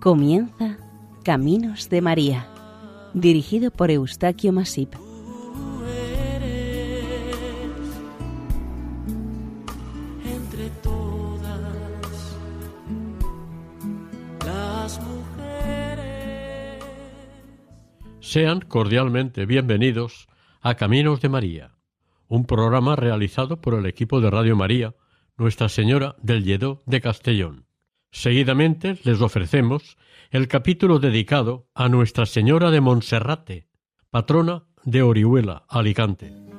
Comienza Caminos de María, dirigido por Eustaquio Masip. Entre todas las mujeres. Sean cordialmente bienvenidos a Caminos de María, un programa realizado por el equipo de Radio María, Nuestra Señora del Lledó de Castellón. Seguidamente les ofrecemos el capítulo dedicado a Nuestra Señora de Monserrate, patrona de Orihuela, Alicante.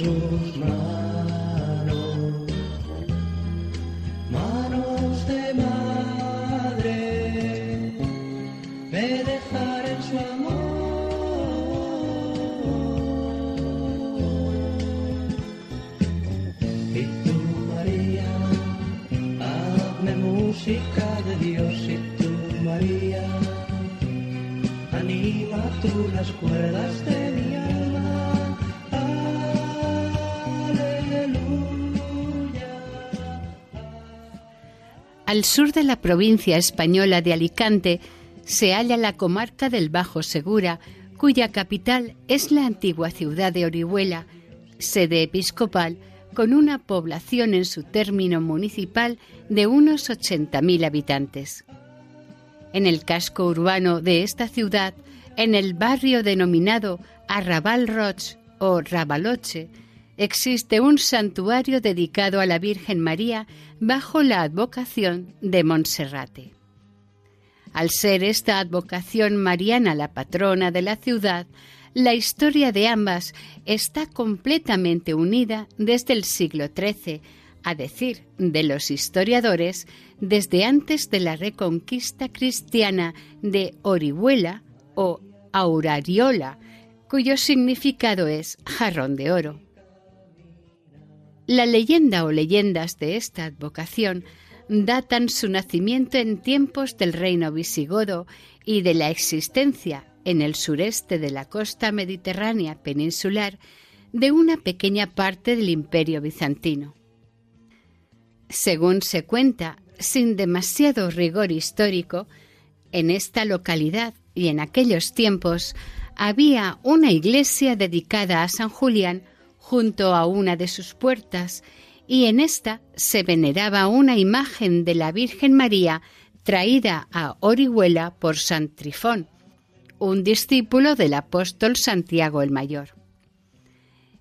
Sus manos, manos de madre, me dejaré en su amor. Y tú, María, hazme música de Dios, y tú, María, anima tú las cuerdas Al sur de la provincia española de Alicante se halla la comarca del Bajo Segura, cuya capital es la antigua ciudad de Orihuela, sede episcopal con una población en su término municipal de unos 80.000 habitantes. En el casco urbano de esta ciudad, en el barrio denominado Arrabal Roch o Rabaloche, existe un santuario dedicado a la Virgen María bajo la advocación de Monserrate. Al ser esta advocación mariana la patrona de la ciudad, la historia de ambas está completamente unida desde el siglo XIII, a decir de los historiadores, desde antes de la reconquista cristiana de Orihuela o Aurariola, cuyo significado es jarrón de oro. La leyenda o leyendas de esta advocación datan su nacimiento en tiempos del reino visigodo y de la existencia en el sureste de la costa mediterránea peninsular de una pequeña parte del imperio bizantino. Según se cuenta, sin demasiado rigor histórico, en esta localidad y en aquellos tiempos había una iglesia dedicada a San Julián junto a una de sus puertas y en esta se veneraba una imagen de la Virgen María traída a Orihuela por San Trifón, un discípulo del apóstol Santiago el Mayor.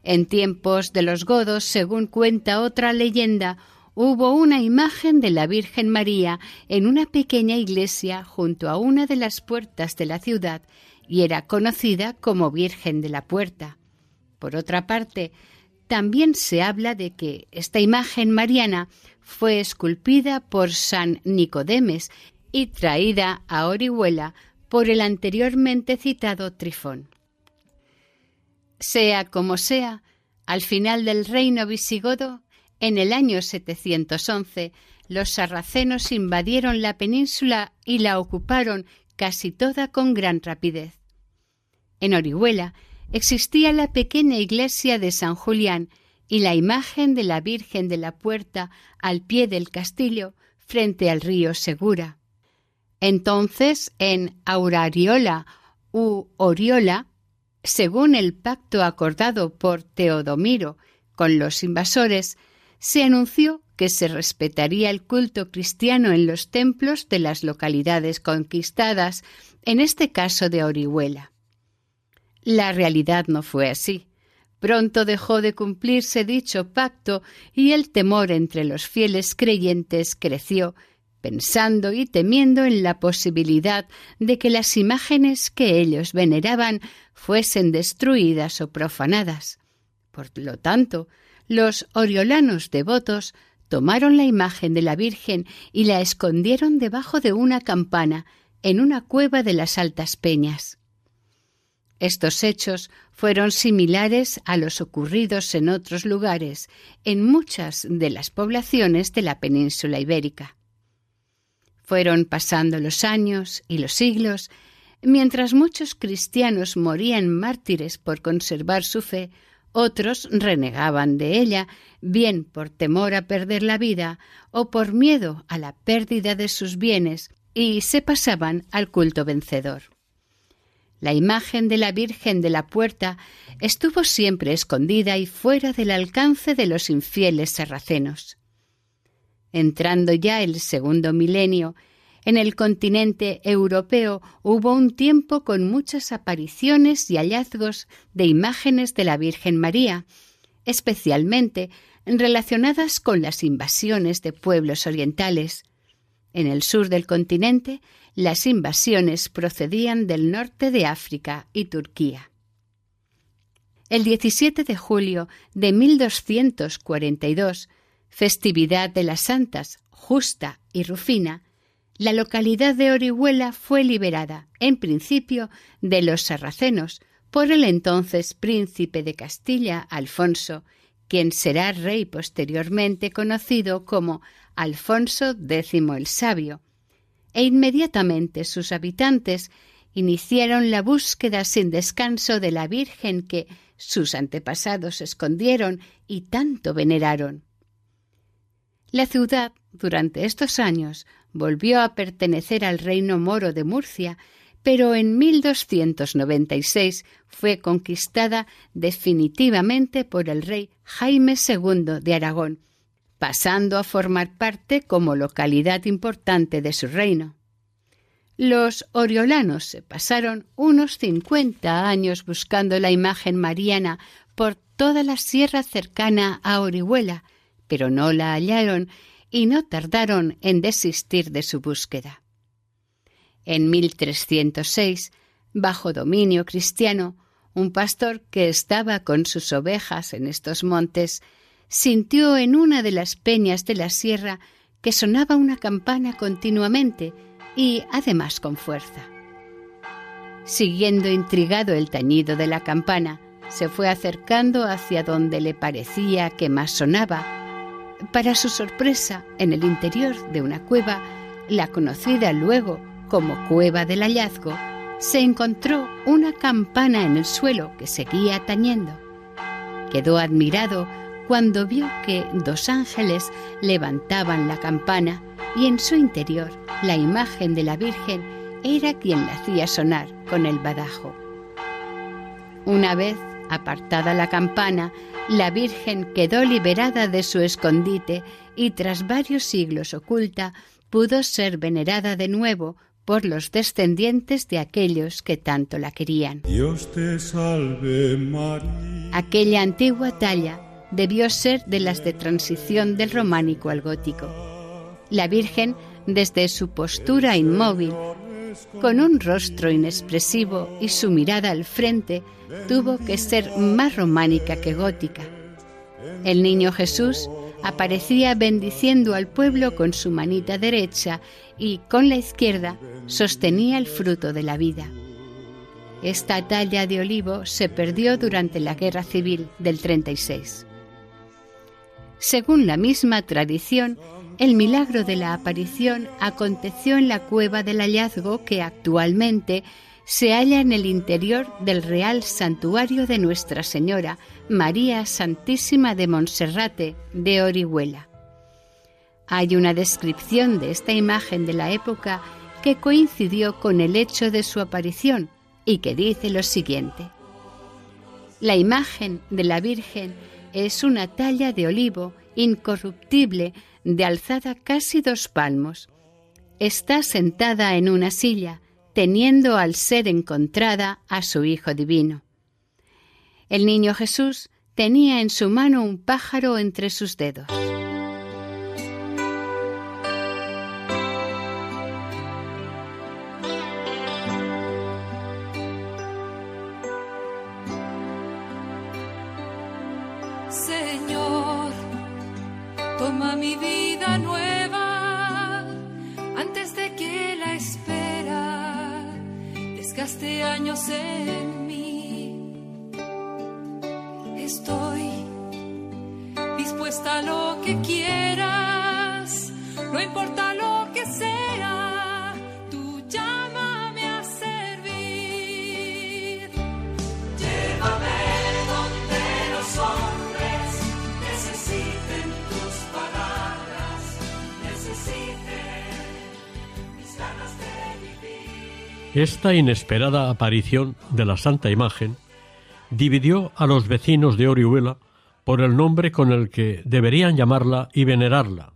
En tiempos de los godos, según cuenta otra leyenda, hubo una imagen de la Virgen María en una pequeña iglesia junto a una de las puertas de la ciudad y era conocida como Virgen de la Puerta. Por otra parte, también se habla de que esta imagen mariana fue esculpida por San Nicodemes y traída a Orihuela por el anteriormente citado Trifón. Sea como sea, al final del reino visigodo, en el año 711, los sarracenos invadieron la península y la ocuparon casi toda con gran rapidez. En Orihuela existía la pequeña iglesia de San Julián y la imagen de la Virgen de la Puerta al pie del castillo frente al río Segura. Entonces, en Aurariola u Oriola, según el pacto acordado por Teodomiro con los invasores, se anunció que se respetaría el culto cristiano en los templos de las localidades conquistadas, en este caso de Orihuela. La realidad no fue así, Pronto dejó de cumplirse dicho pacto y el temor entre los fieles creyentes creció, pensando y temiendo en la posibilidad de que las imágenes que ellos veneraban fuesen destruidas o profanadas. Por lo tanto, los oriolanos devotos tomaron la imagen de la Virgen y la escondieron debajo de una campana en una cueva de las altas peñas. Estos hechos fueron similares a los ocurridos en otros lugares, en muchas de las poblaciones de la península ibérica. Fueron pasando los años y los siglos, mientras muchos cristianos morían mártires por conservar su fe, otros renegaban de ella, bien por temor a perder la vida o por miedo a la pérdida de sus bienes, y se pasaban al culto vencedor. La imagen de la Virgen de la Puerta estuvo siempre escondida y fuera del alcance de los infieles sarracenos. Entrando ya el segundo milenio, en el continente europeo hubo un tiempo con muchas apariciones y hallazgos de imágenes de la Virgen María, especialmente relacionadas con las invasiones de pueblos orientales. En el sur del continente las invasiones procedían del norte de África y Turquía. El 17 de julio de 1242, festividad de las santas Justa y Rufina, la localidad de Orihuela fue liberada, en principio, de los sarracenos por el entonces príncipe de Castilla, Alfonso, quien será rey posteriormente conocido como Alfonso X el Sabio, e inmediatamente sus habitantes iniciaron la búsqueda sin descanso de la Virgen que sus antepasados escondieron y tanto veneraron. La ciudad, durante estos años, volvió a pertenecer al reino moro de Murcia, pero en 1296 fue conquistada definitivamente por el rey Jaime II de Aragón, pasando a formar parte como localidad importante de su reino. Los oriolanos se pasaron unos cincuenta años buscando la imagen mariana por toda la sierra cercana a Orihuela, pero no la hallaron y no tardaron en desistir de su búsqueda. En 1306, bajo dominio cristiano, un pastor que estaba con sus ovejas en estos montes sintió en una de las peñas de la sierra que sonaba una campana continuamente y además con fuerza. Siguiendo intrigado el tañido de la campana, se fue acercando hacia donde le parecía que más sonaba. Para su sorpresa, en el interior de una cueva, la conocida luego como Cueva del Hallazgo, se encontró una campana en el suelo que seguía tañendo. Quedó admirado cuando vio que dos ángeles levantaban la campana y en su interior la imagen de la Virgen era quien la hacía sonar con el badajo. Una vez apartada la campana, la Virgen quedó liberada de su escondite y tras varios siglos oculta pudo ser venerada de nuevo por los descendientes de aquellos que tanto la querían. Dios te salve María. Aquella antigua talla debió ser de las de transición del románico al gótico. La Virgen, desde su postura inmóvil, con un rostro inexpresivo y su mirada al frente, tuvo que ser más románica que gótica. El niño Jesús aparecía bendiciendo al pueblo con su manita derecha y con la izquierda sostenía el fruto de la vida. Esta talla de olivo se perdió durante la Guerra Civil del 36. Según la misma tradición, el milagro de la aparición aconteció en la cueva del hallazgo que actualmente se halla en el interior del Real Santuario de Nuestra Señora, María Santísima de Monserrate de Orihuela. Hay una descripción de esta imagen de la época que coincidió con el hecho de su aparición y que dice lo siguiente. La imagen de la Virgen es una talla de olivo incorruptible de alzada casi dos palmos. Está sentada en una silla, teniendo al ser encontrada a su Hijo Divino. El niño Jesús tenía en su mano un pájaro entre sus dedos. En mí. Estoy dispuesta a lo que quieras, Esta inesperada aparición de la Santa Imagen dividió a los vecinos de Orihuela por el nombre con el que deberían llamarla y venerarla.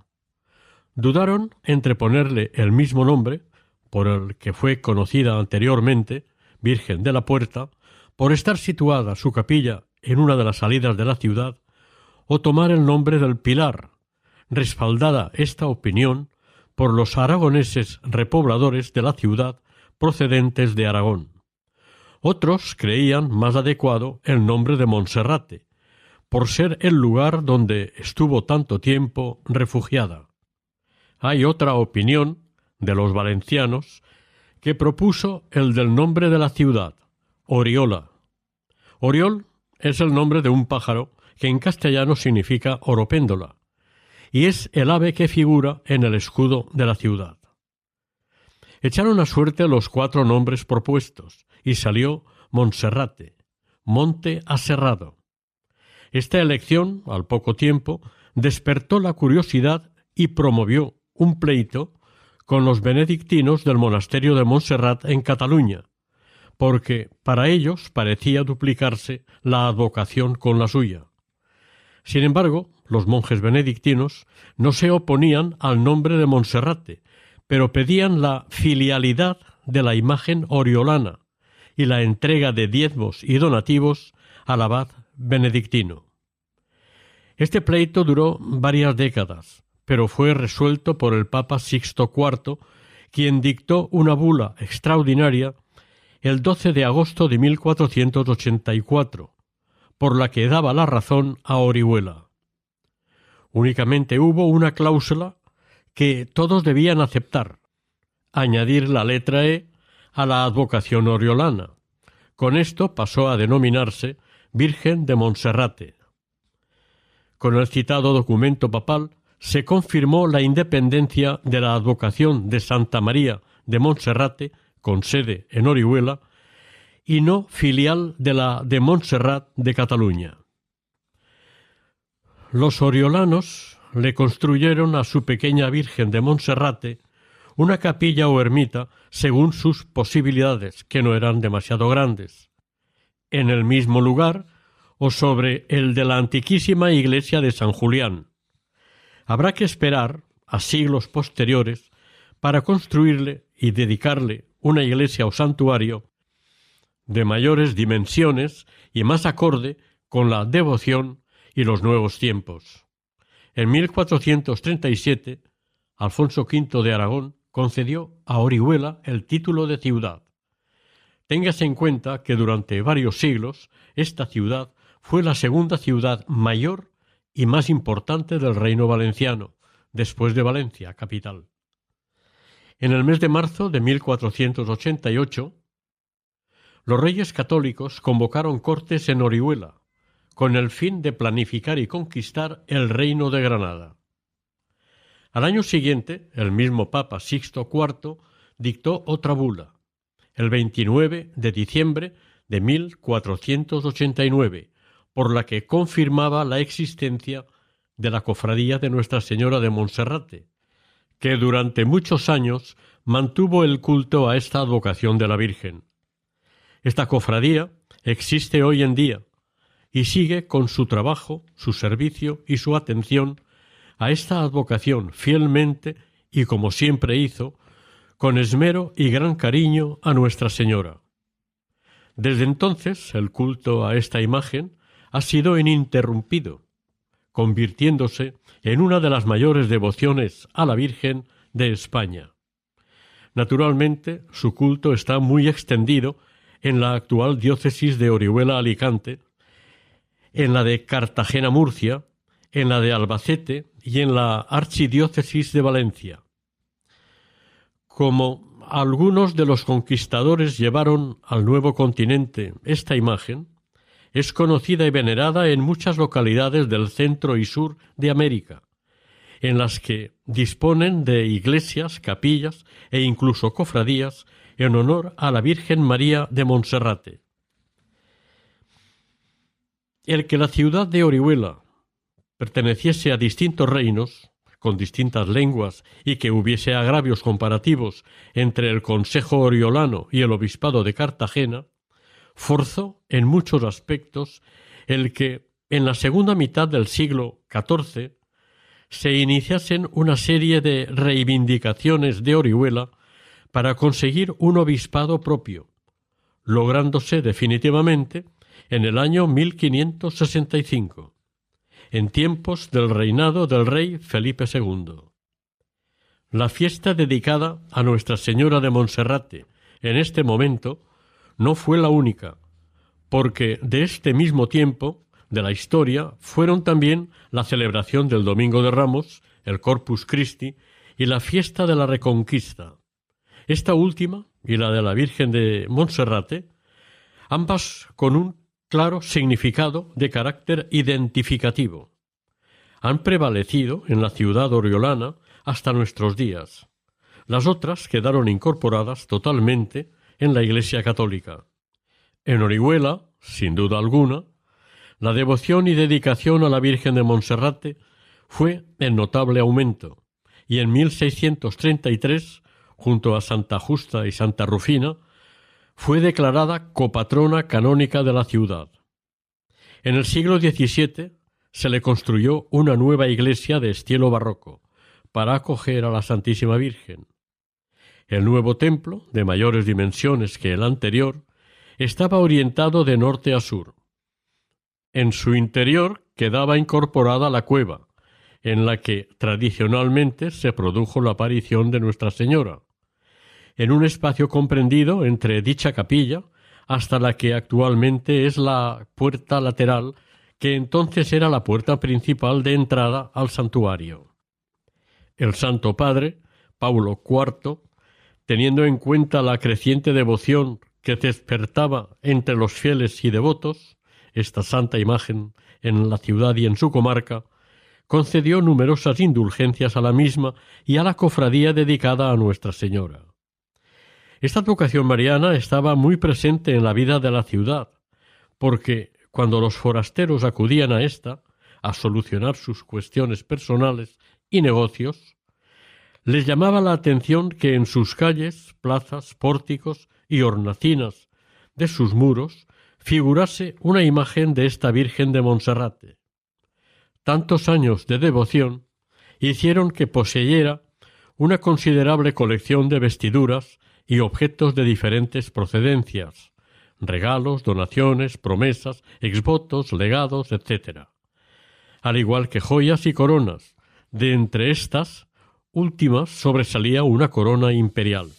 Dudaron entre ponerle el mismo nombre, por el que fue conocida anteriormente, Virgen de la Puerta, por estar situada su capilla en una de las salidas de la ciudad, o tomar el nombre del Pilar, respaldada esta opinión por los aragoneses repobladores de la ciudad procedentes de Aragón. Otros creían más adecuado el nombre de Monserrate, por ser el lugar donde estuvo tanto tiempo refugiada. Hay otra opinión de los valencianos que propuso el del nombre de la ciudad, Oriola. Oriol es el nombre de un pájaro que en castellano significa oropéndola, y es el ave que figura en el escudo de la ciudad. Echaron a suerte los cuatro nombres propuestos, y salió Monserrate, monte aserrado. Esta elección, al poco tiempo, despertó la curiosidad y promovió un pleito con los benedictinos del monasterio de Montserrat en Cataluña, porque para ellos parecía duplicarse la advocación con la suya. Sin embargo, los monjes benedictinos no se oponían al nombre de Monserrate, pero pedían la filialidad de la imagen oriolana y la entrega de diezmos y donativos al abad benedictino. Este pleito duró varias décadas, pero fue resuelto por el Papa Sixto IV, quien dictó una bula extraordinaria el 12 de agosto de 1484, por la que daba la razón a Orihuela. Únicamente hubo una cláusula que todos debían aceptar, añadir la letra E a la advocación oriolana. Con esto pasó a denominarse Virgen de Monserrate. Con el citado documento papal se confirmó la independencia de la advocación de Santa María de Monserrate, con sede en Orihuela, y no filial de la de Montserrat de Cataluña. Los oriolanos le construyeron a su pequeña Virgen de Monserrate una capilla o ermita según sus posibilidades, que no eran demasiado grandes, en el mismo lugar o sobre el de la antiquísima iglesia de San Julián. Habrá que esperar a siglos posteriores para construirle y dedicarle una iglesia o santuario de mayores dimensiones y más acorde con la devoción y los nuevos tiempos. En 1437, Alfonso V de Aragón concedió a Orihuela el título de ciudad. Téngase en cuenta que durante varios siglos esta ciudad fue la segunda ciudad mayor y más importante del reino valenciano, después de Valencia, capital. En el mes de marzo de 1488, los reyes católicos convocaron cortes en Orihuela, con el fin de planificar y conquistar el reino de Granada. Al año siguiente, el mismo Papa Sixto IV dictó otra bula, el 29 de diciembre de 1489, por la que confirmaba la existencia de la cofradía de Nuestra Señora de Monserrate, que durante muchos años mantuvo el culto a esta advocación de la Virgen. Esta cofradía existe hoy en día y sigue con su trabajo, su servicio y su atención a esta advocación fielmente y como siempre hizo, con esmero y gran cariño a Nuestra Señora. Desde entonces el culto a esta imagen ha sido ininterrumpido, convirtiéndose en una de las mayores devociones a la Virgen de España. Naturalmente, su culto está muy extendido en la actual diócesis de Orihuela Alicante, en la de Cartagena Murcia, en la de Albacete y en la archidiócesis de Valencia. Como algunos de los conquistadores llevaron al nuevo continente esta imagen, es conocida y venerada en muchas localidades del centro y sur de América, en las que disponen de iglesias, capillas e incluso cofradías en honor a la Virgen María de Monserrate. El que la ciudad de Orihuela perteneciese a distintos reinos, con distintas lenguas, y que hubiese agravios comparativos entre el Consejo Oriolano y el Obispado de Cartagena, forzó en muchos aspectos el que, en la segunda mitad del siglo XIV, se iniciasen una serie de reivindicaciones de Orihuela para conseguir un obispado propio, lográndose definitivamente en el año 1565, en tiempos del reinado del rey Felipe II. La fiesta dedicada a Nuestra Señora de Monserrate en este momento no fue la única, porque de este mismo tiempo de la historia fueron también la celebración del Domingo de Ramos, el Corpus Christi y la fiesta de la Reconquista. Esta última y la de la Virgen de Monserrate, ambas con un claro significado de carácter identificativo. Han prevalecido en la ciudad oriolana hasta nuestros días. Las otras quedaron incorporadas totalmente en la Iglesia católica. En Orihuela, sin duda alguna, la devoción y dedicación a la Virgen de Monserrate fue en notable aumento, y en 1633, junto a Santa Justa y Santa Rufina, fue declarada copatrona canónica de la ciudad. En el siglo XVII se le construyó una nueva iglesia de estilo barroco para acoger a la Santísima Virgen. El nuevo templo, de mayores dimensiones que el anterior, estaba orientado de norte a sur. En su interior quedaba incorporada la cueva, en la que tradicionalmente se produjo la aparición de Nuestra Señora, en un espacio comprendido entre dicha capilla hasta la que actualmente es la puerta lateral que entonces era la puerta principal de entrada al santuario. El Santo Padre, Paulo IV, teniendo en cuenta la creciente devoción que despertaba entre los fieles y devotos, esta santa imagen en la ciudad y en su comarca, concedió numerosas indulgencias a la misma y a la cofradía dedicada a Nuestra Señora. Esta vocación mariana estaba muy presente en la vida de la ciudad, porque cuando los forasteros acudían a ésta a solucionar sus cuestiones personales y negocios, les llamaba la atención que en sus calles, plazas, pórticos y hornacinas de sus muros figurase una imagen de esta Virgen de Monserrate. Tantos años de devoción hicieron que poseyera una considerable colección de vestiduras y objetos de diferentes procedencias, regalos, donaciones, promesas, exvotos, legados, etc. Al igual que joyas y coronas, de entre estas últimas sobresalía una corona imperial.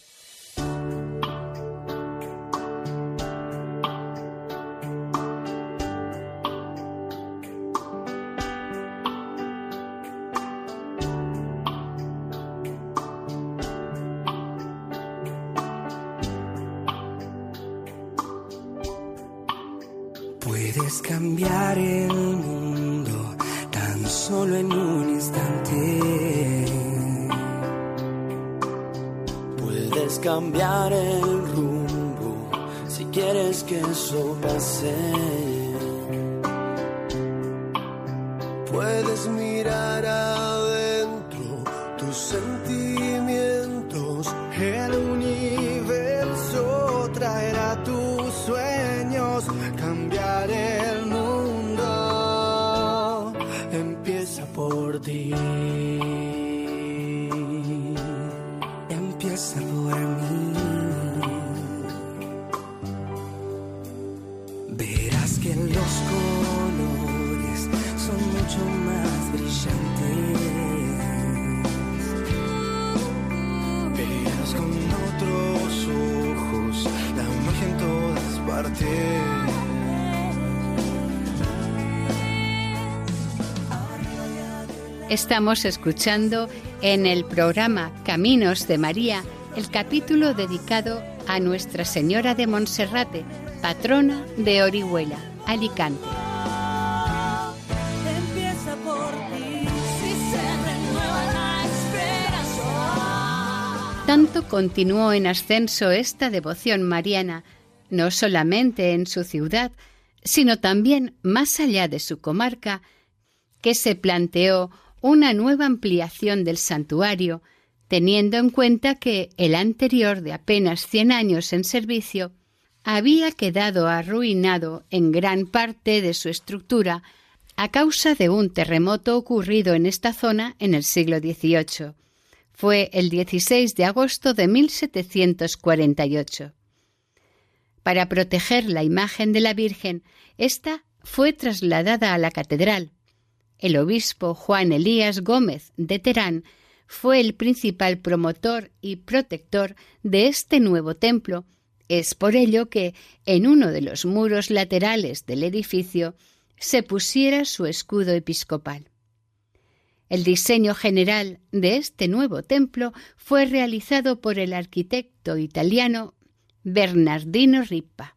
Estamos escuchando en el programa Caminos de María el capítulo dedicado a Nuestra Señora de Monserrate, patrona de Orihuela, Alicante. Tanto continuó en ascenso esta devoción mariana, no solamente en su ciudad, sino también más allá de su comarca, que se planteó una nueva ampliación del santuario, teniendo en cuenta que el anterior de apenas cien años en servicio había quedado arruinado en gran parte de su estructura a causa de un terremoto ocurrido en esta zona en el siglo XVIII. Fue el 16 de agosto de 1748. Para proteger la imagen de la Virgen, ésta fue trasladada a la catedral, el obispo Juan Elías Gómez de Terán fue el principal promotor y protector de este nuevo templo. Es por ello que en uno de los muros laterales del edificio se pusiera su escudo episcopal. El diseño general de este nuevo templo fue realizado por el arquitecto italiano Bernardino Rippa.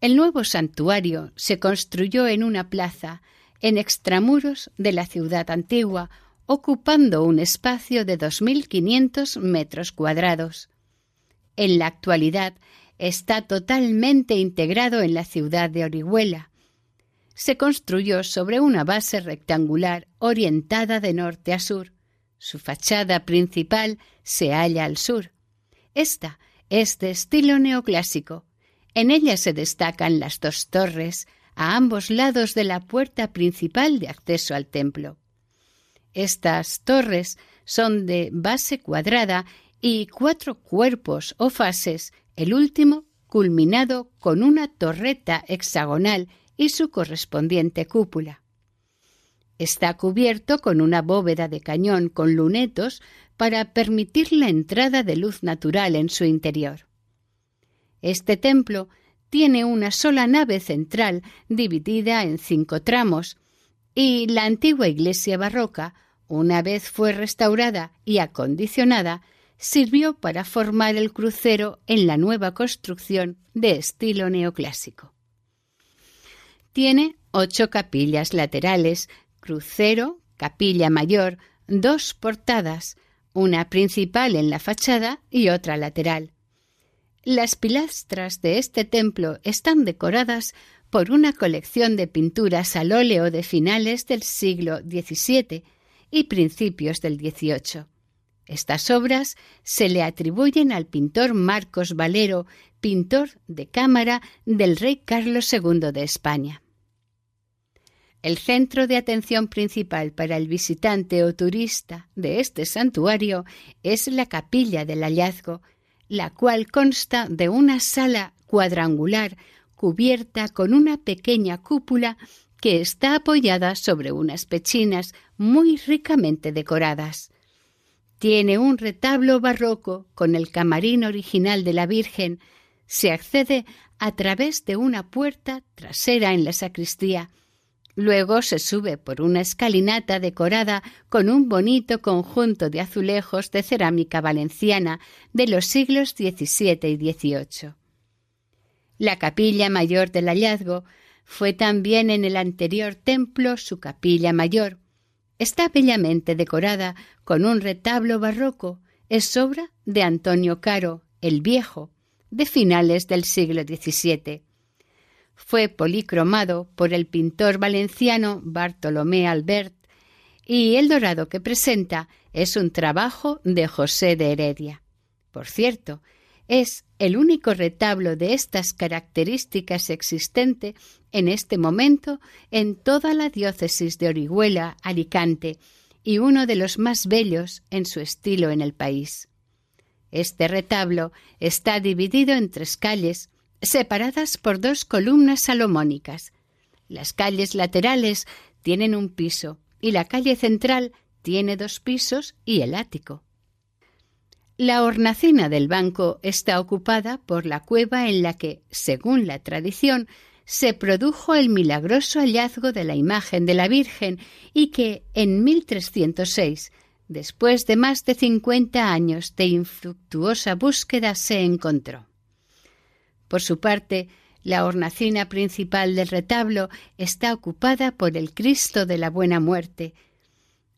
El nuevo santuario se construyó en una plaza en extramuros de la ciudad antigua, ocupando un espacio de 2.500 metros cuadrados. En la actualidad está totalmente integrado en la ciudad de Orihuela. Se construyó sobre una base rectangular orientada de norte a sur. Su fachada principal se halla al sur. Esta es de estilo neoclásico, en ella se destacan las dos torres a ambos lados de la puerta principal de acceso al templo. Estas torres son de base cuadrada y cuatro cuerpos o fases, el último culminado con una torreta hexagonal y su correspondiente cúpula. Está cubierto con una bóveda de cañón con lunetos para permitir la entrada de luz natural en su interior. Este templo tiene una sola nave central dividida en cinco tramos, y la antigua iglesia barroca, una vez fue restaurada y acondicionada, sirvió para formar el crucero en la nueva construcción de estilo neoclásico. Tiene ocho capillas laterales, crucero, capilla mayor, dos portadas, una principal en la fachada y otra lateral. Las pilastras de este templo están decoradas por una colección de pinturas al óleo de finales del siglo XVII y principios del XVIII. Estas obras se le atribuyen al pintor Marcos Valero, pintor de cámara del rey Carlos II de España. El centro de atención principal para el visitante o turista de este santuario es la capilla del hallazgo, la cual consta de una sala cuadrangular cubierta con una pequeña cúpula que está apoyada sobre unas pechinas muy ricamente decoradas. Tiene un retablo barroco con el camarín original de la Virgen. Se accede a través de una puerta trasera en la sacristía Luego se sube por una escalinata decorada con un bonito conjunto de azulejos de cerámica valenciana de los siglos XVII y XVIII. La capilla mayor del hallazgo fue también en el anterior templo su capilla mayor. Está bellamente decorada con un retablo barroco. Es obra de Antonio Caro, el Viejo, de finales del siglo XVII fue policromado por el pintor valenciano Bartolomé Albert y el dorado que presenta es un trabajo de José de Heredia. Por cierto, es el único retablo de estas características existente en este momento en toda la diócesis de Orihuela, Alicante, y uno de los más bellos en su estilo en el país. Este retablo está dividido en tres calles, separadas por dos columnas salomónicas. Las calles laterales tienen un piso y la calle central tiene dos pisos y el ático. La hornacina del banco está ocupada por la cueva en la que, según la tradición, se produjo el milagroso hallazgo de la imagen de la Virgen y que en 1306, después de más de 50 años de infructuosa búsqueda, se encontró. Por su parte, la hornacina principal del retablo está ocupada por el Cristo de la Buena Muerte.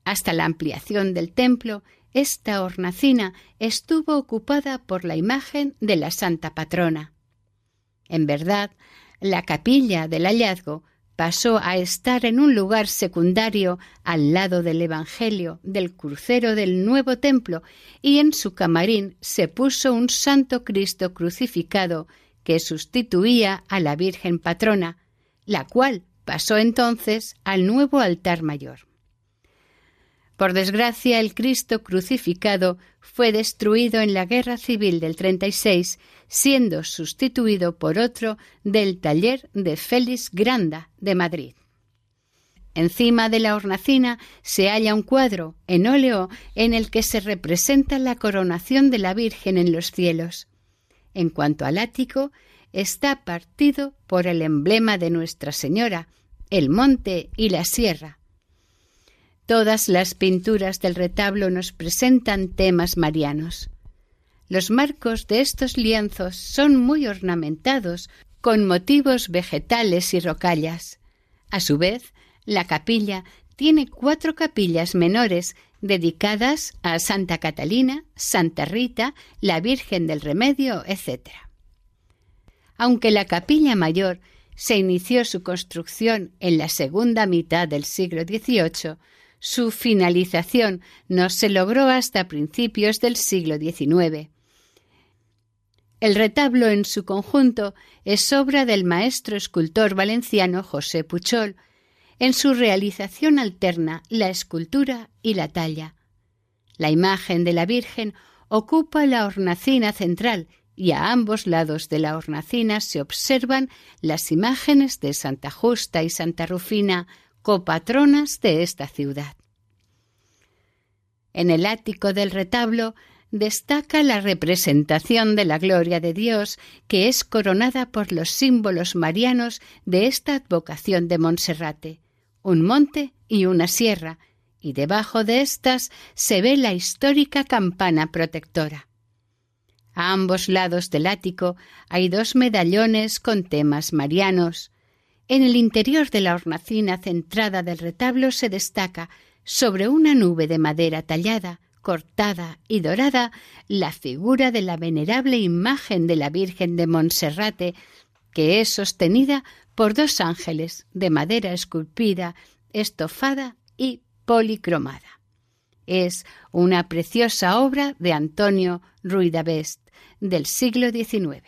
Hasta la ampliación del templo, esta hornacina estuvo ocupada por la imagen de la Santa Patrona. En verdad, la capilla del hallazgo pasó a estar en un lugar secundario al lado del Evangelio del crucero del nuevo templo y en su camarín se puso un Santo Cristo crucificado que sustituía a la Virgen patrona, la cual pasó entonces al nuevo altar mayor. Por desgracia, el Cristo crucificado fue destruido en la Guerra Civil del 36, siendo sustituido por otro del taller de Félix Granda de Madrid. Encima de la hornacina se halla un cuadro en óleo en el que se representa la coronación de la Virgen en los cielos. En cuanto al ático, está partido por el emblema de Nuestra Señora, el monte y la sierra. Todas las pinturas del retablo nos presentan temas marianos. Los marcos de estos lienzos son muy ornamentados con motivos vegetales y rocallas. A su vez, la capilla tiene cuatro capillas menores dedicadas a Santa Catalina, Santa Rita, la Virgen del Remedio, etc. Aunque la capilla mayor se inició su construcción en la segunda mitad del siglo XVIII, su finalización no se logró hasta principios del siglo XIX. El retablo en su conjunto es obra del maestro escultor valenciano José Puchol. En su realización alterna la escultura y la talla. La imagen de la Virgen ocupa la hornacina central y a ambos lados de la hornacina se observan las imágenes de Santa Justa y Santa Rufina, copatronas de esta ciudad. En el ático del retablo destaca la representación de la gloria de Dios, que es coronada por los símbolos marianos de esta advocación de Monserrate, un monte y una sierra, y debajo de éstas se ve la histórica campana protectora. A ambos lados del ático hay dos medallones con temas marianos. En el interior de la hornacina centrada del retablo se destaca, sobre una nube de madera tallada, cortada y dorada, la figura de la venerable imagen de la Virgen de Monserrate, que es sostenida por dos ángeles de madera esculpida, estofada y policromada. Es una preciosa obra de Antonio Ruidavest del siglo XIX.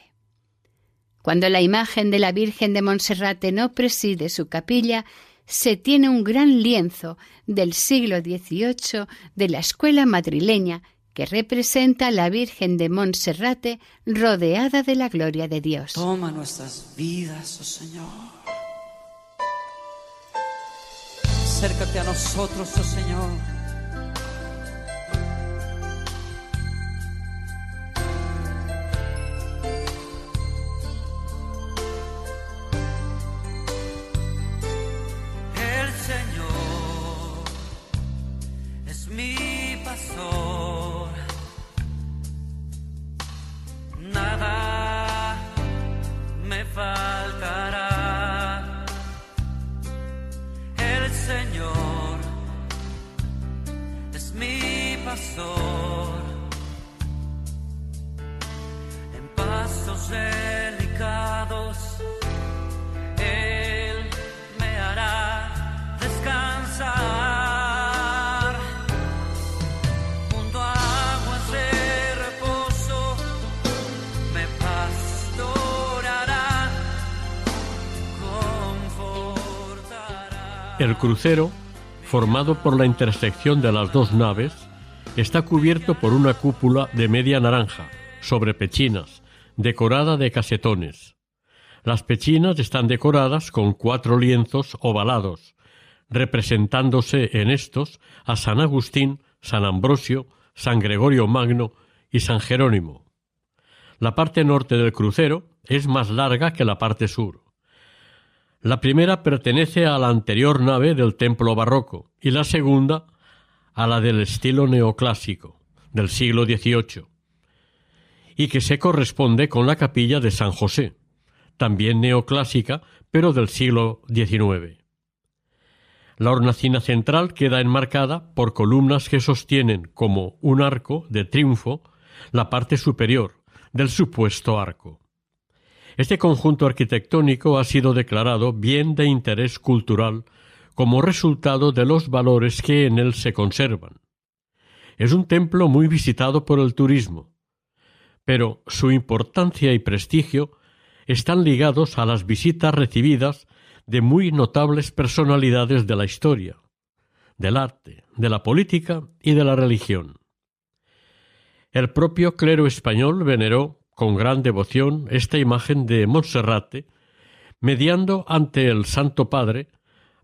Cuando la imagen de la Virgen de Monserrate no preside su capilla, se tiene un gran lienzo del siglo XVIII de la escuela madrileña que representa a la Virgen de Monserrate rodeada de la gloria de Dios. Toma nuestras vidas, oh Señor. Acércate a nosotros, oh Señor. El crucero, formado por la intersección de las dos naves, está cubierto por una cúpula de media naranja, sobre pechinas, decorada de casetones. Las pechinas están decoradas con cuatro lienzos ovalados, representándose en estos a San Agustín, San Ambrosio, San Gregorio Magno y San Jerónimo. La parte norte del crucero es más larga que la parte sur. La primera pertenece a la anterior nave del templo barroco y la segunda a la del estilo neoclásico del siglo XVIII y que se corresponde con la capilla de San José, también neoclásica, pero del siglo XIX. La hornacina central queda enmarcada por columnas que sostienen como un arco de triunfo la parte superior del supuesto arco. Este conjunto arquitectónico ha sido declarado bien de interés cultural como resultado de los valores que en él se conservan. Es un templo muy visitado por el turismo, pero su importancia y prestigio están ligados a las visitas recibidas de muy notables personalidades de la historia, del arte, de la política y de la religión. El propio clero español veneró con gran devoción esta imagen de Monserrate, mediando ante el Santo Padre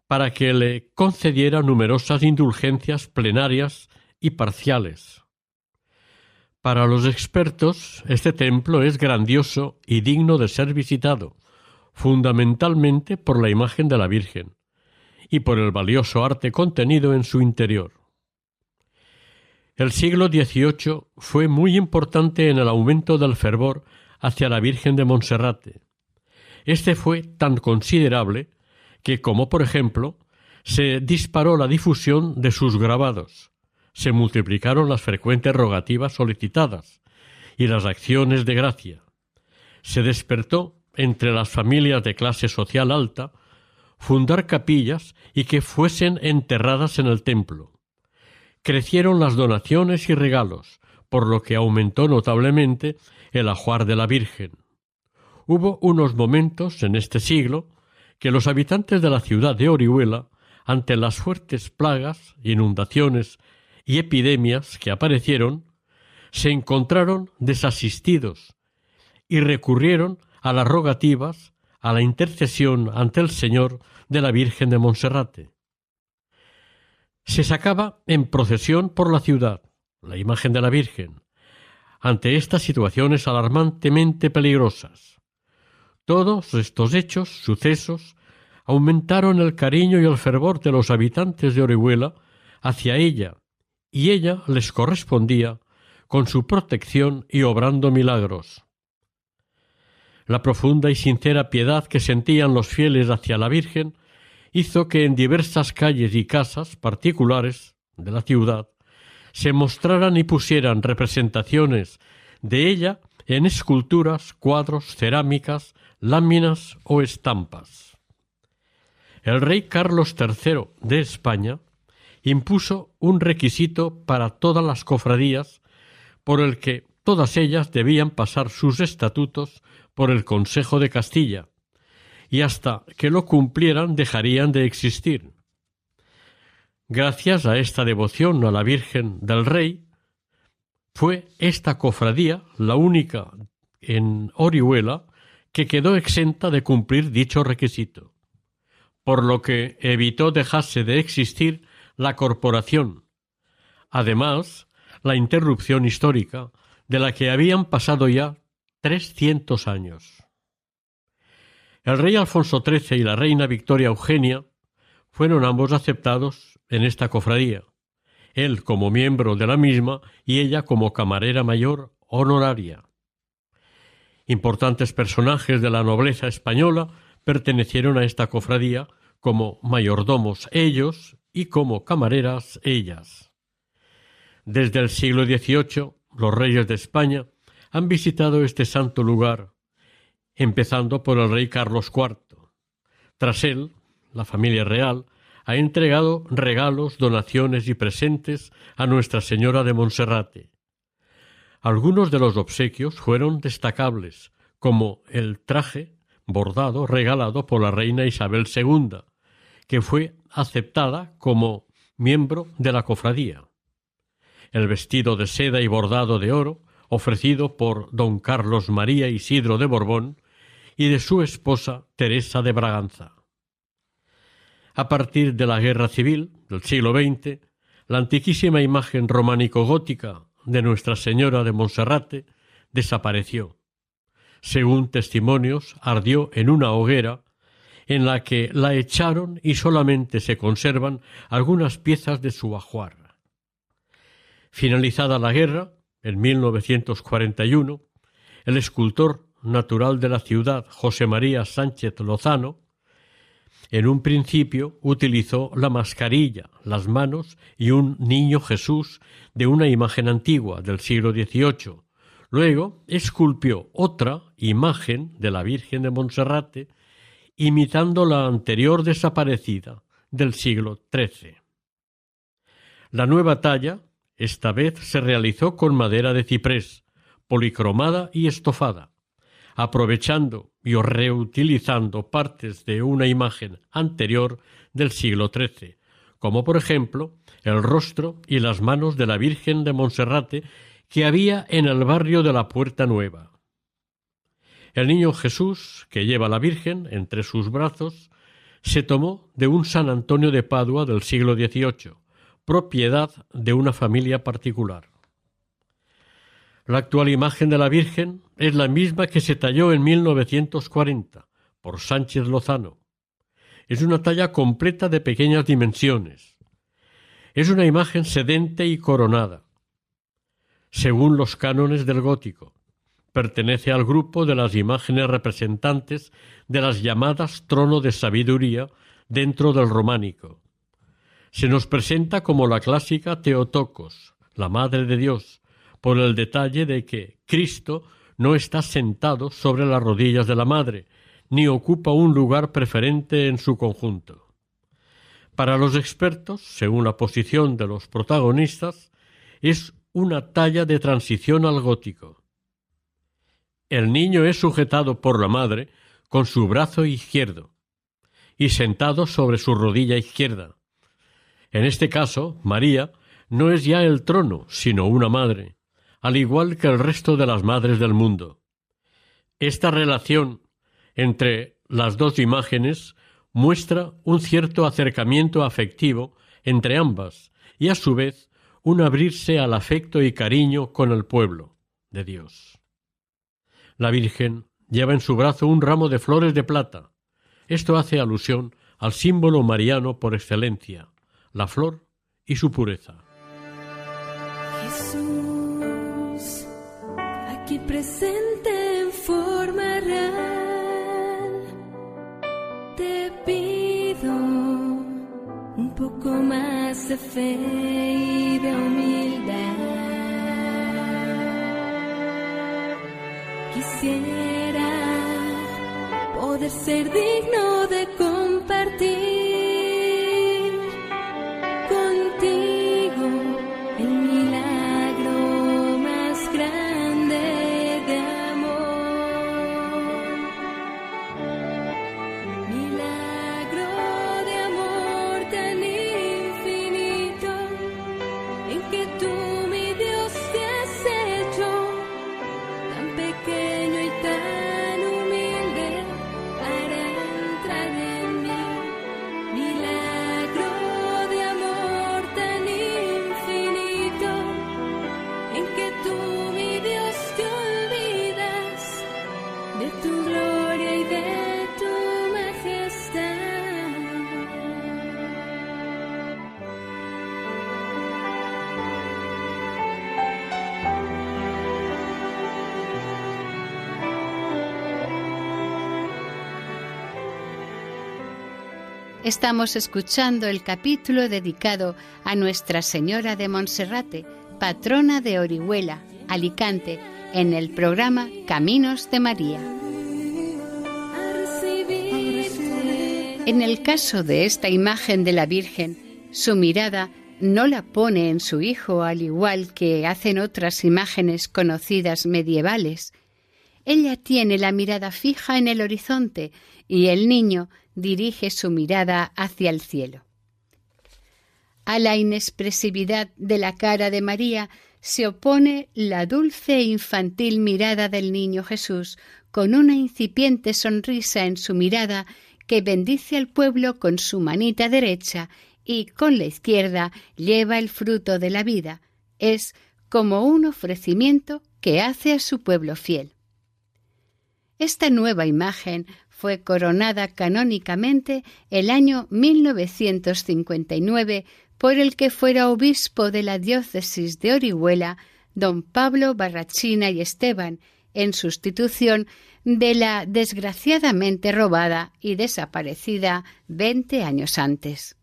para que le concediera numerosas indulgencias plenarias y parciales. Para los expertos, este templo es grandioso y digno de ser visitado, fundamentalmente por la imagen de la Virgen y por el valioso arte contenido en su interior. El siglo XVIII fue muy importante en el aumento del fervor hacia la Virgen de Monserrate. Este fue tan considerable que, como por ejemplo, se disparó la difusión de sus grabados, se multiplicaron las frecuentes rogativas solicitadas y las acciones de gracia. Se despertó entre las familias de clase social alta fundar capillas y que fuesen enterradas en el templo. Crecieron las donaciones y regalos, por lo que aumentó notablemente el ajuar de la Virgen. Hubo unos momentos en este siglo que los habitantes de la ciudad de Orihuela, ante las fuertes plagas, inundaciones y epidemias que aparecieron, se encontraron desasistidos y recurrieron a las rogativas, a la intercesión ante el Señor de la Virgen de Monserrate. Se sacaba en procesión por la ciudad la imagen de la Virgen, ante estas situaciones alarmantemente peligrosas. Todos estos hechos, sucesos, aumentaron el cariño y el fervor de los habitantes de Orihuela hacia ella, y ella les correspondía con su protección y obrando milagros. La profunda y sincera piedad que sentían los fieles hacia la Virgen hizo que en diversas calles y casas particulares de la ciudad se mostraran y pusieran representaciones de ella en esculturas, cuadros, cerámicas, láminas o estampas. El rey Carlos III de España impuso un requisito para todas las cofradías por el que todas ellas debían pasar sus estatutos por el Consejo de Castilla, y hasta que lo cumplieran dejarían de existir. Gracias a esta devoción a la Virgen del Rey, fue esta cofradía la única en Orihuela que quedó exenta de cumplir dicho requisito, por lo que evitó dejarse de existir la corporación. Además, la interrupción histórica de la que habían pasado ya trescientos años. El rey Alfonso XIII y la reina Victoria Eugenia fueron ambos aceptados en esta cofradía, él como miembro de la misma y ella como camarera mayor honoraria. Importantes personajes de la nobleza española pertenecieron a esta cofradía como mayordomos ellos y como camareras ellas. Desde el siglo XVIII, los reyes de España han visitado este santo lugar, empezando por el rey Carlos IV. Tras él, la familia real ha entregado regalos, donaciones y presentes a Nuestra Señora de Monserrate. Algunos de los obsequios fueron destacables, como el traje bordado regalado por la reina Isabel II, que fue aceptada como miembro de la cofradía. El vestido de seda y bordado de oro ofrecido por don Carlos María Isidro de Borbón y de su esposa Teresa de Braganza. A partir de la Guerra Civil del siglo XX, la antiquísima imagen románico-gótica de Nuestra Señora de Monserrate desapareció. Según testimonios, ardió en una hoguera en la que la echaron y solamente se conservan algunas piezas de su ajuar. Finalizada la guerra, en 1941, el escultor natural de la ciudad, José María Sánchez Lozano, en un principio utilizó la mascarilla, las manos y un niño Jesús de una imagen antigua del siglo XVIII. Luego esculpió otra imagen de la Virgen de Monserrate imitando la anterior desaparecida del siglo XIII. La nueva talla esta vez se realizó con madera de ciprés, policromada y estofada, aprovechando y reutilizando partes de una imagen anterior del siglo XIII, como por ejemplo el rostro y las manos de la Virgen de Monserrate que había en el barrio de la Puerta Nueva. El niño Jesús, que lleva a la Virgen entre sus brazos, se tomó de un San Antonio de Padua del siglo XVIII, propiedad de una familia particular. La actual imagen de la Virgen es la misma que se talló en 1940 por Sánchez Lozano. Es una talla completa de pequeñas dimensiones. Es una imagen sedente y coronada. Según los cánones del gótico, pertenece al grupo de las imágenes representantes de las llamadas trono de sabiduría dentro del románico se nos presenta como la clásica Teotocos, la Madre de Dios, por el detalle de que Cristo no está sentado sobre las rodillas de la Madre, ni ocupa un lugar preferente en su conjunto. Para los expertos, según la posición de los protagonistas, es una talla de transición al gótico. El niño es sujetado por la madre con su brazo izquierdo y sentado sobre su rodilla izquierda, en este caso, María no es ya el trono, sino una madre, al igual que el resto de las madres del mundo. Esta relación entre las dos imágenes muestra un cierto acercamiento afectivo entre ambas y a su vez un abrirse al afecto y cariño con el pueblo de Dios. La Virgen lleva en su brazo un ramo de flores de plata. Esto hace alusión al símbolo mariano por excelencia, la flor y su pureza. Presente en forma real, te pido un poco más de fe y de humildad. Quisiera poder ser digno de Estamos escuchando el capítulo dedicado a Nuestra Señora de Monserrate, patrona de Orihuela, Alicante, en el programa Caminos de María. En el caso de esta imagen de la Virgen, su mirada no la pone en su hijo al igual que hacen otras imágenes conocidas medievales. Ella tiene la mirada fija en el horizonte y el niño dirige su mirada hacia el cielo. A la inexpresividad de la cara de María se opone la dulce e infantil mirada del niño Jesús, con una incipiente sonrisa en su mirada que bendice al pueblo con su manita derecha y con la izquierda lleva el fruto de la vida. Es como un ofrecimiento que hace a su pueblo fiel. Esta nueva imagen fue coronada canónicamente el año 1959 por el que fuera obispo de la diócesis de Orihuela, don Pablo Barrachina y Esteban, en sustitución de la desgraciadamente robada y desaparecida veinte años antes.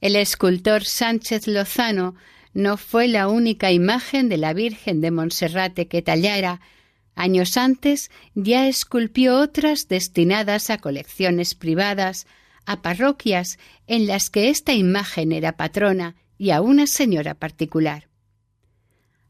El escultor Sánchez Lozano no fue la única imagen de la Virgen de Monserrate que tallara. Años antes ya esculpió otras destinadas a colecciones privadas, a parroquias en las que esta imagen era patrona y a una señora particular.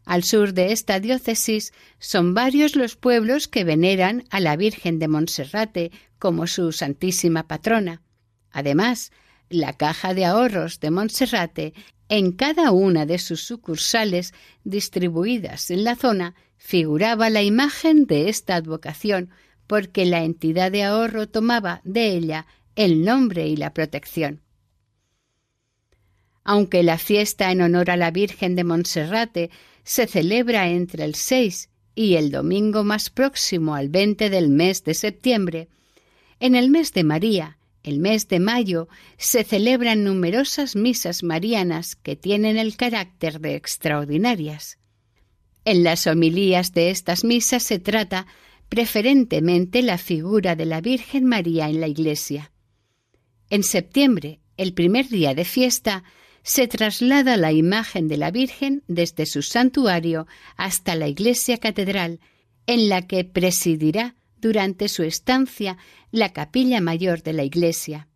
Al sur de esta diócesis son varios los pueblos que veneran a la Virgen de Monserrate como su santísima patrona. Además, la Caja de Ahorros de Monserrate en cada una de sus sucursales distribuidas en la zona figuraba la imagen de esta advocación, porque la entidad de ahorro tomaba de ella el nombre y la protección. Aunque la fiesta en honor a la Virgen de Monserrate se celebra entre el 6 y el domingo más próximo al 20 del mes de septiembre, en el mes de María, el mes de mayo se celebran numerosas misas marianas que tienen el carácter de extraordinarias. En las homilías de estas misas se trata preferentemente la figura de la Virgen María en la Iglesia. En septiembre, el primer día de fiesta, se traslada la imagen de la Virgen desde su santuario hasta la iglesia catedral, en la que presidirá durante su estancia la capilla mayor de la iglesia.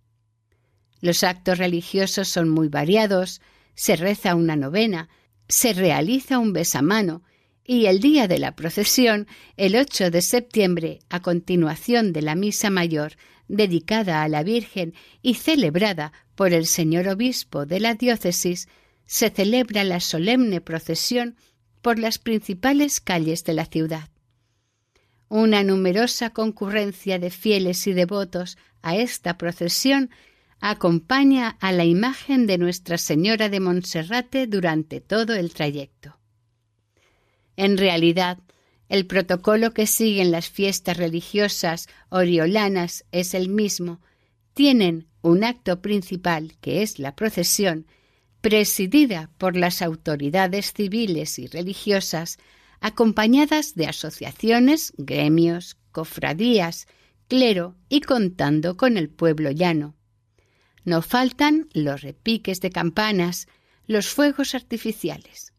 Los actos religiosos son muy variados, se reza una novena, se realiza un besamano y el día de la procesión, el 8 de septiembre, a continuación de la misa mayor dedicada a la Virgen y celebrada por el señor obispo de la diócesis, se celebra la solemne procesión por las principales calles de la ciudad. Una numerosa concurrencia de fieles y devotos a esta procesión acompaña a la imagen de Nuestra Señora de Monserrate durante todo el trayecto. En realidad, el protocolo que siguen las fiestas religiosas oriolanas es el mismo. Tienen un acto principal, que es la procesión, presidida por las autoridades civiles y religiosas, acompañadas de asociaciones, gremios, cofradías, clero y contando con el pueblo llano. No faltan los repiques de campanas, los fuegos artificiales.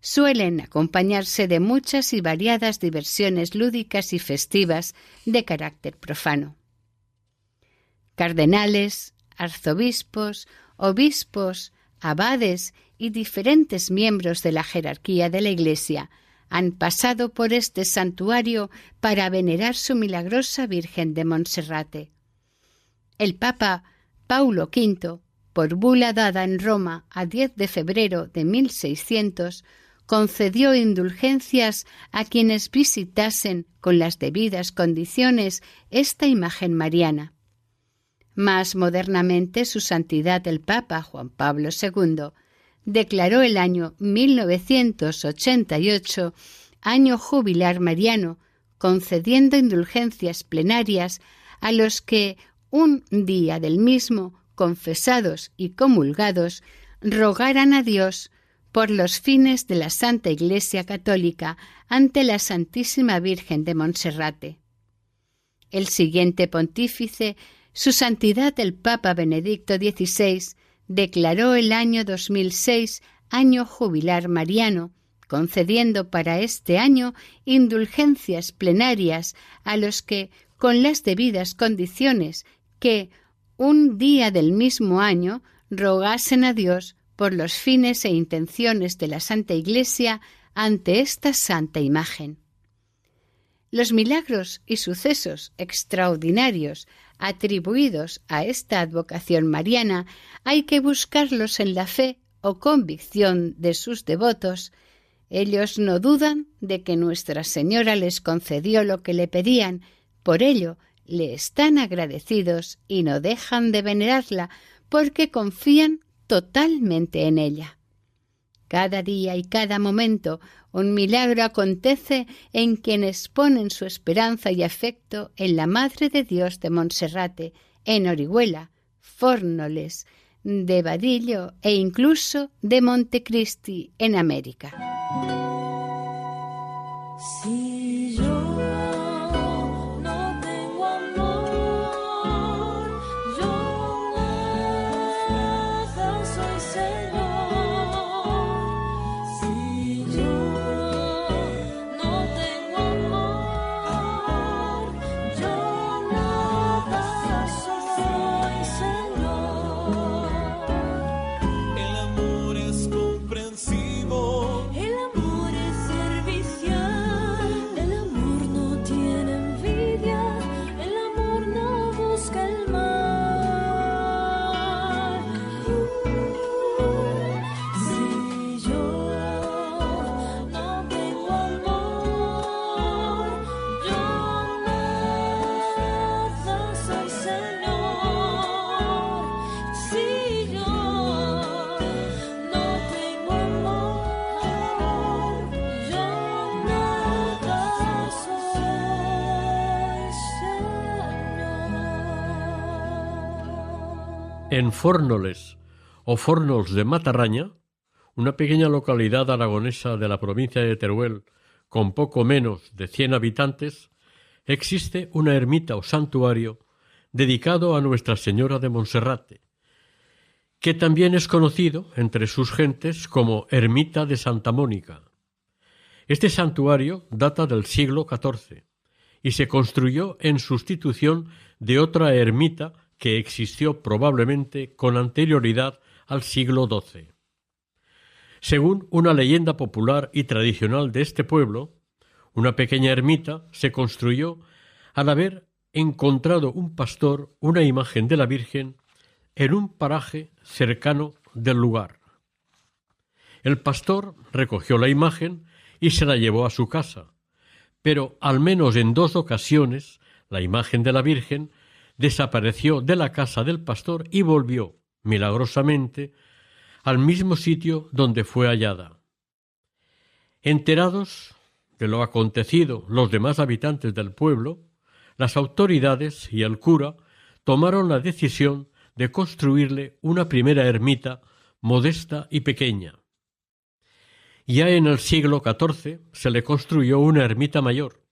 Suelen acompañarse de muchas y variadas diversiones lúdicas y festivas de carácter profano. Cardenales, arzobispos, obispos, abades y diferentes miembros de la jerarquía de la Iglesia han pasado por este santuario para venerar su milagrosa Virgen de Monserrate. El Papa Paulo V, por bula dada en Roma a 10 de febrero de 1600, concedió indulgencias a quienes visitasen con las debidas condiciones esta imagen mariana. Más modernamente, su santidad el Papa Juan Pablo II declaró el año 1988 año jubilar mariano, concediendo indulgencias plenarias a los que un día del mismo, confesados y comulgados, rogaran a Dios por los fines de la Santa Iglesia Católica ante la Santísima Virgen de Monserrate. El siguiente pontífice, su Santidad el Papa Benedicto XVI, declaró el año 2006 año jubilar mariano, concediendo para este año indulgencias plenarias a los que, con las debidas condiciones, que un día del mismo año rogasen a Dios por los fines e intenciones de la Santa Iglesia ante esta santa imagen. Los milagros y sucesos extraordinarios atribuidos a esta advocación mariana hay que buscarlos en la fe o convicción de sus devotos. Ellos no dudan de que Nuestra Señora les concedió lo que le pedían, por ello le están agradecidos y no dejan de venerarla porque confían totalmente en ella. Cada día y cada momento un milagro acontece en quienes ponen su esperanza y afecto en la Madre de Dios de Monserrate, en Orihuela, Fórnoles, de Vadillo e incluso de Montecristi en América. En Fórnoles o Fornos de Matarraña, una pequeña localidad aragonesa de la provincia de Teruel con poco menos de cien habitantes, existe una ermita o santuario dedicado a Nuestra Señora de Monserrate, que también es conocido entre sus gentes como Ermita de Santa Mónica. Este santuario data del siglo XIV y se construyó en sustitución de otra ermita que existió probablemente con anterioridad al siglo XII. Según una leyenda popular y tradicional de este pueblo, una pequeña ermita se construyó al haber encontrado un pastor una imagen de la Virgen en un paraje cercano del lugar. El pastor recogió la imagen y se la llevó a su casa, pero al menos en dos ocasiones la imagen de la Virgen desapareció de la casa del pastor y volvió, milagrosamente, al mismo sitio donde fue hallada. Enterados de lo acontecido los demás habitantes del pueblo, las autoridades y el cura tomaron la decisión de construirle una primera ermita modesta y pequeña. Ya en el siglo XIV se le construyó una ermita mayor,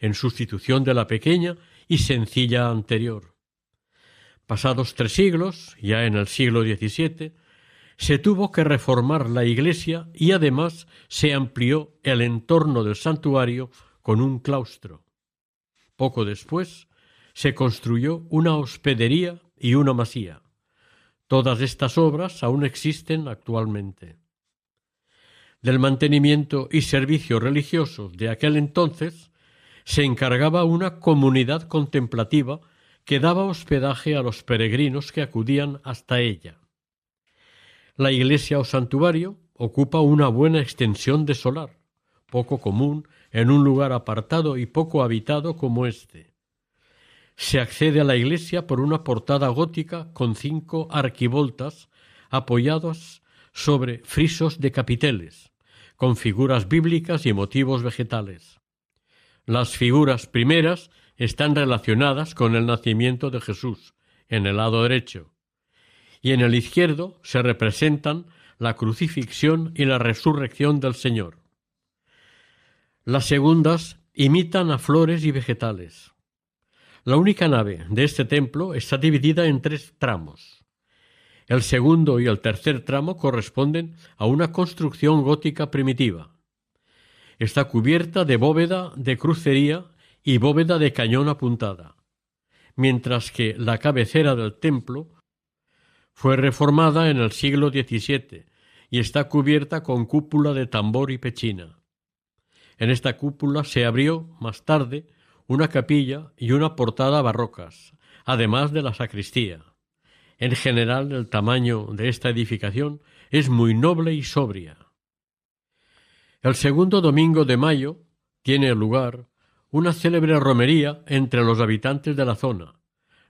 en sustitución de la pequeña y sencilla anterior. Pasados tres siglos, ya en el siglo XVII, se tuvo que reformar la iglesia y además se amplió el entorno del santuario con un claustro. Poco después se construyó una hospedería y una masía. Todas estas obras aún existen actualmente. Del mantenimiento y servicio religioso de aquel entonces se encargaba una comunidad contemplativa que daba hospedaje a los peregrinos que acudían hasta ella. La iglesia o santuario ocupa una buena extensión de solar, poco común en un lugar apartado y poco habitado como este. Se accede a la iglesia por una portada gótica con cinco arquivoltas apoyadas sobre frisos de capiteles, con figuras bíblicas y motivos vegetales. Las figuras primeras están relacionadas con el nacimiento de Jesús, en el lado derecho, y en el izquierdo se representan la crucifixión y la resurrección del Señor. Las segundas imitan a flores y vegetales. La única nave de este templo está dividida en tres tramos. El segundo y el tercer tramo corresponden a una construcción gótica primitiva. Está cubierta de bóveda de crucería y bóveda de cañón apuntada, mientras que la cabecera del templo fue reformada en el siglo XVII y está cubierta con cúpula de tambor y pechina. En esta cúpula se abrió más tarde una capilla y una portada barrocas, además de la sacristía. En general, el tamaño de esta edificación es muy noble y sobria. El segundo domingo de mayo tiene lugar una célebre romería entre los habitantes de la zona,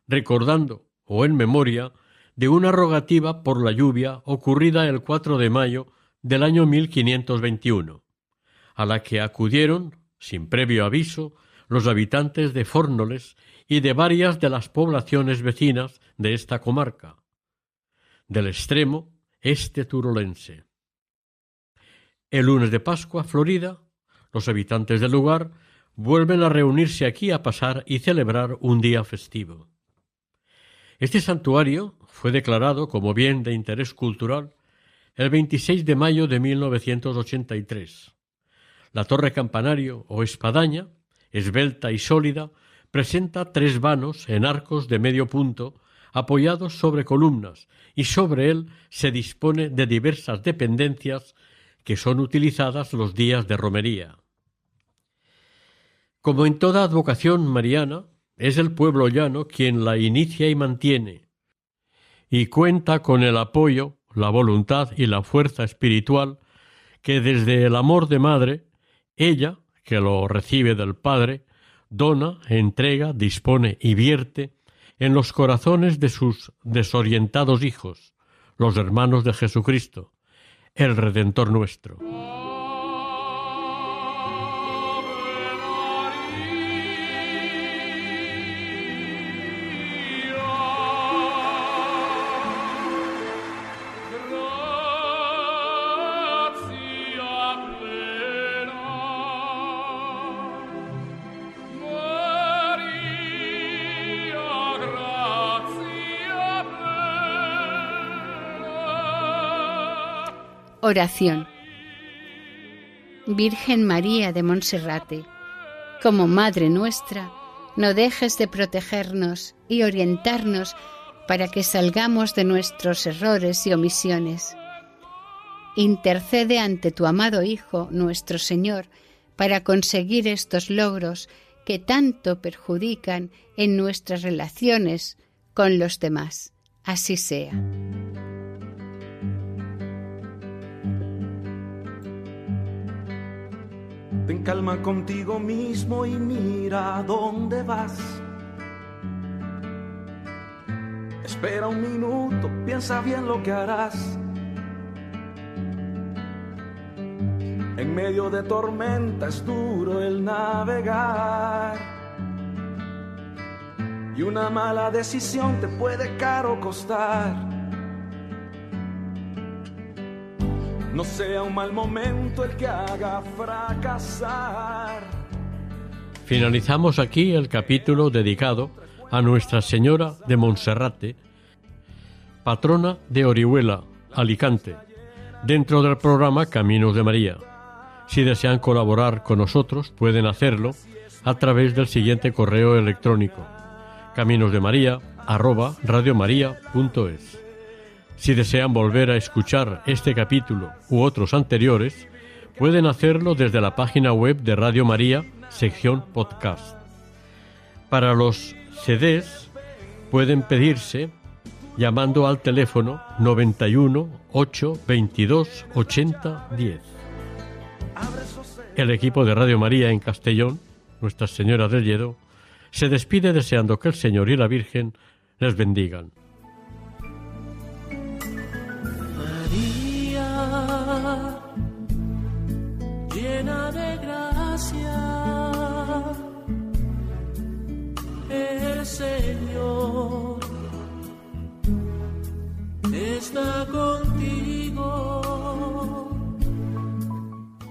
recordando o en memoria de una rogativa por la lluvia ocurrida el 4 de mayo del año 1521, a la que acudieron, sin previo aviso, los habitantes de Fórnoles y de varias de las poblaciones vecinas de esta comarca, del extremo este turolense. El lunes de Pascua, Florida, los habitantes del lugar vuelven a reunirse aquí a pasar y celebrar un día festivo. Este santuario fue declarado como bien de interés cultural el 26 de mayo de 1983. La torre campanario o espadaña, esbelta y sólida, presenta tres vanos en arcos de medio punto apoyados sobre columnas y sobre él se dispone de diversas dependencias que son utilizadas los días de romería. Como en toda advocación mariana, es el pueblo llano quien la inicia y mantiene, y cuenta con el apoyo, la voluntad y la fuerza espiritual que desde el amor de madre, ella, que lo recibe del Padre, dona, entrega, dispone y vierte en los corazones de sus desorientados hijos, los hermanos de Jesucristo, el Redentor nuestro. Oración. Virgen María de Monserrate, como Madre nuestra, no dejes de protegernos y orientarnos para que salgamos de nuestros errores y omisiones. Intercede ante tu amado Hijo, nuestro Señor, para conseguir estos logros que tanto perjudican en nuestras relaciones con los demás. Así sea. Ten calma contigo mismo y mira dónde vas. Espera un minuto, piensa bien lo que harás. En medio de tormenta es duro el navegar. Y una mala decisión te puede caro costar. No sea un mal momento el que haga fracasar. Finalizamos aquí el capítulo dedicado a Nuestra Señora de Monserrate, patrona de Orihuela, Alicante, dentro del programa Caminos de María. Si desean colaborar con nosotros, pueden hacerlo a través del siguiente correo electrónico caminosdemaria@radiomaria.es. Si desean volver a escuchar este capítulo u otros anteriores, pueden hacerlo desde la página web de Radio María, sección podcast. Para los CDs pueden pedirse llamando al teléfono 91 8 22 80 10. El equipo de Radio María en Castellón, Nuestra Señora del Lledo, se despide deseando que el Señor y la Virgen les bendigan.